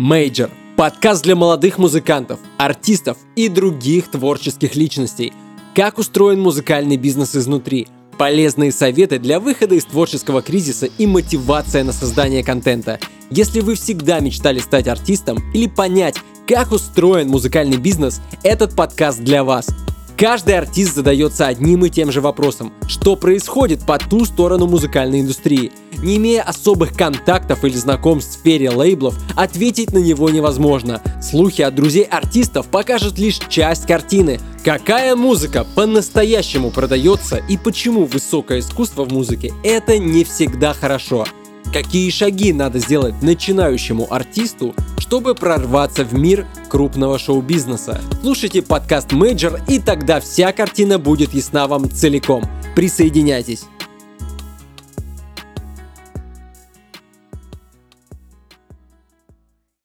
Major – подкаст для молодых музыкантов, артистов и других творческих личностей. Как устроен музыкальный бизнес изнутри – полезные советы для выхода из творческого кризиса и мотивация на создание контента. Если вы всегда мечтали стать артистом или понять, как устроен музыкальный бизнес, этот подкаст для вас. Каждый артист задается одним и тем же вопросом, что происходит по ту сторону музыкальной индустрии. Не имея особых контактов или знакомств в сфере лейблов, ответить на него невозможно. Слухи от друзей артистов покажут лишь часть картины. Какая музыка по-настоящему продается и почему высокое искусство в музыке – это не всегда хорошо. Какие шаги надо сделать начинающему артисту, чтобы прорваться в мир крупного шоу-бизнеса? Слушайте подкаст Major, и тогда вся картина будет ясна вам целиком. Присоединяйтесь!